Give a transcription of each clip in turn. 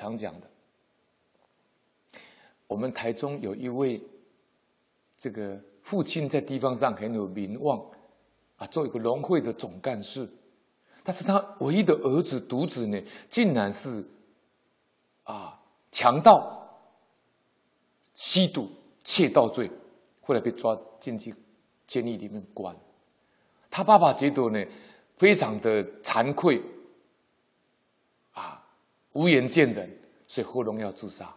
常讲的。我们台中有一位这个父亲，在地方上很有名望啊，做一个农会的总干事，但是他唯一的儿子独子呢，竟然是啊强盗、吸毒、窃盗罪，后来被抓进去监狱里面关。他爸爸觉得呢，非常的惭愧。无颜见人，所以后龙要自杀。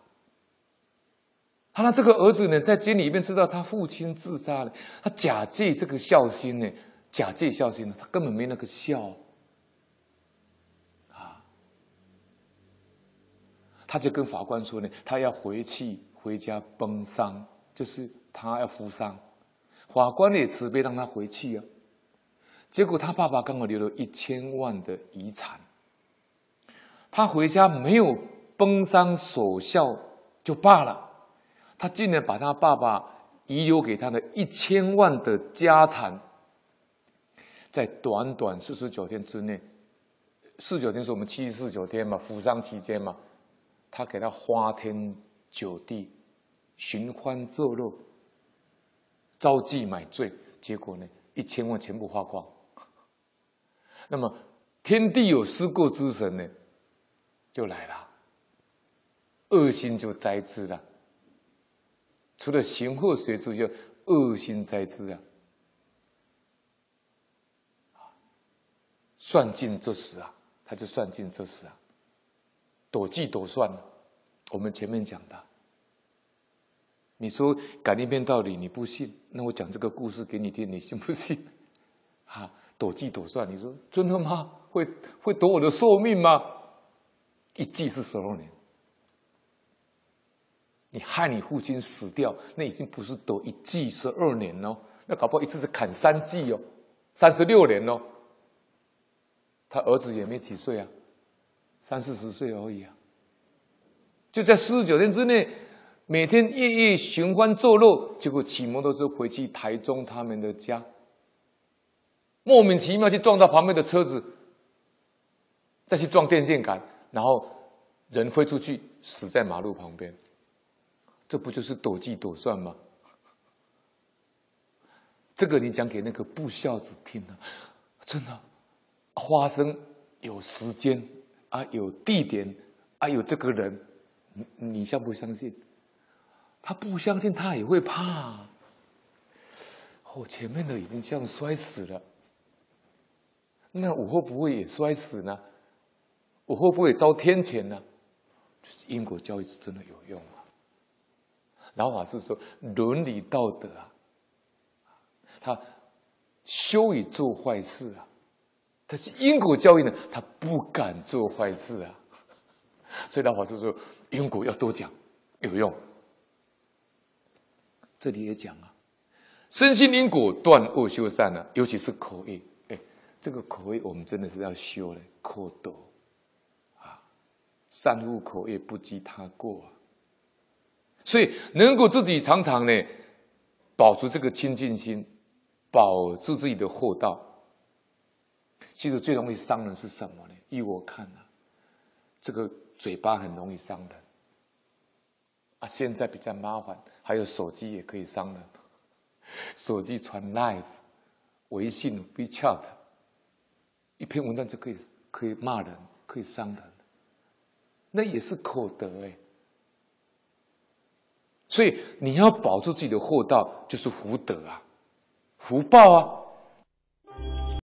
他那这个儿子呢，在监狱里面知道他父亲自杀了，他假借这个孝心呢，假借孝心呢，他根本没那个孝啊。他就跟法官说呢，他要回去回家奔丧，就是他要服丧。法官也慈悲让他回去啊。结果他爸爸刚好留了一千万的遗产。他回家没有奔丧守孝就罢了，他竟然把他爸爸遗留给他的一千万的家产，在短短四十九天之内，四十九天是我们七十四九天嘛，服丧期间嘛，他给他花天酒地、寻欢作乐、招妓买醉，结果呢，一千万全部花光。那么天地有失过之神呢？就来了，恶心就栽之了。除了行祸随之，就恶心栽之啊！算尽这时啊，他就算尽这时啊，躲计躲算了。我们前面讲的，你说感应篇道理你不信，那我讲这个故事给你听，你信不信？啊，躲计躲算，你说真的吗？会会躲我的寿命吗？一季是十二年，你害你父亲死掉，那已经不是躲一季十二年喽，那搞不好一次是砍三季哦，三十六年喽。他儿子也没几岁啊，三四十岁而已啊，就在四十九天之内，每天夜夜寻欢作乐，结果骑摩托车回去台中他们的家，莫名其妙去撞到旁边的车子，再去撞电线杆。然后人飞出去，死在马路旁边，这不就是躲计躲算吗？这个你讲给那个不孝子听了，真的，发生有时间啊，有地点啊，有这个人，你你相不相信？他不相信，他也会怕。哦，前面的已经这样摔死了，那我会不会也摔死呢？我会不会遭天谴呢？就是因果教育是真的有用啊。老法师说伦理道德啊，他羞于做坏事啊，但是因果教育呢，他不敢做坏事啊。所以老法师说因果要多讲，有用。这里也讲啊，身心因果断恶修善啊，尤其是口业。哎，这个口业我们真的是要修的，口德。善护口业，不及他过，所以能够自己常常呢，保持这个清净心，保持自己的厚道。其实最容易伤人是什么呢？依我看啊，这个嘴巴很容易伤人啊。现在比较麻烦，还有手机也可以伤人，手机传 Live、微信、WeChat，一篇文章就可以可以骂人，可以伤人。那也是口德哎，所以你要保住自己的厚道，就是福德啊，福报啊。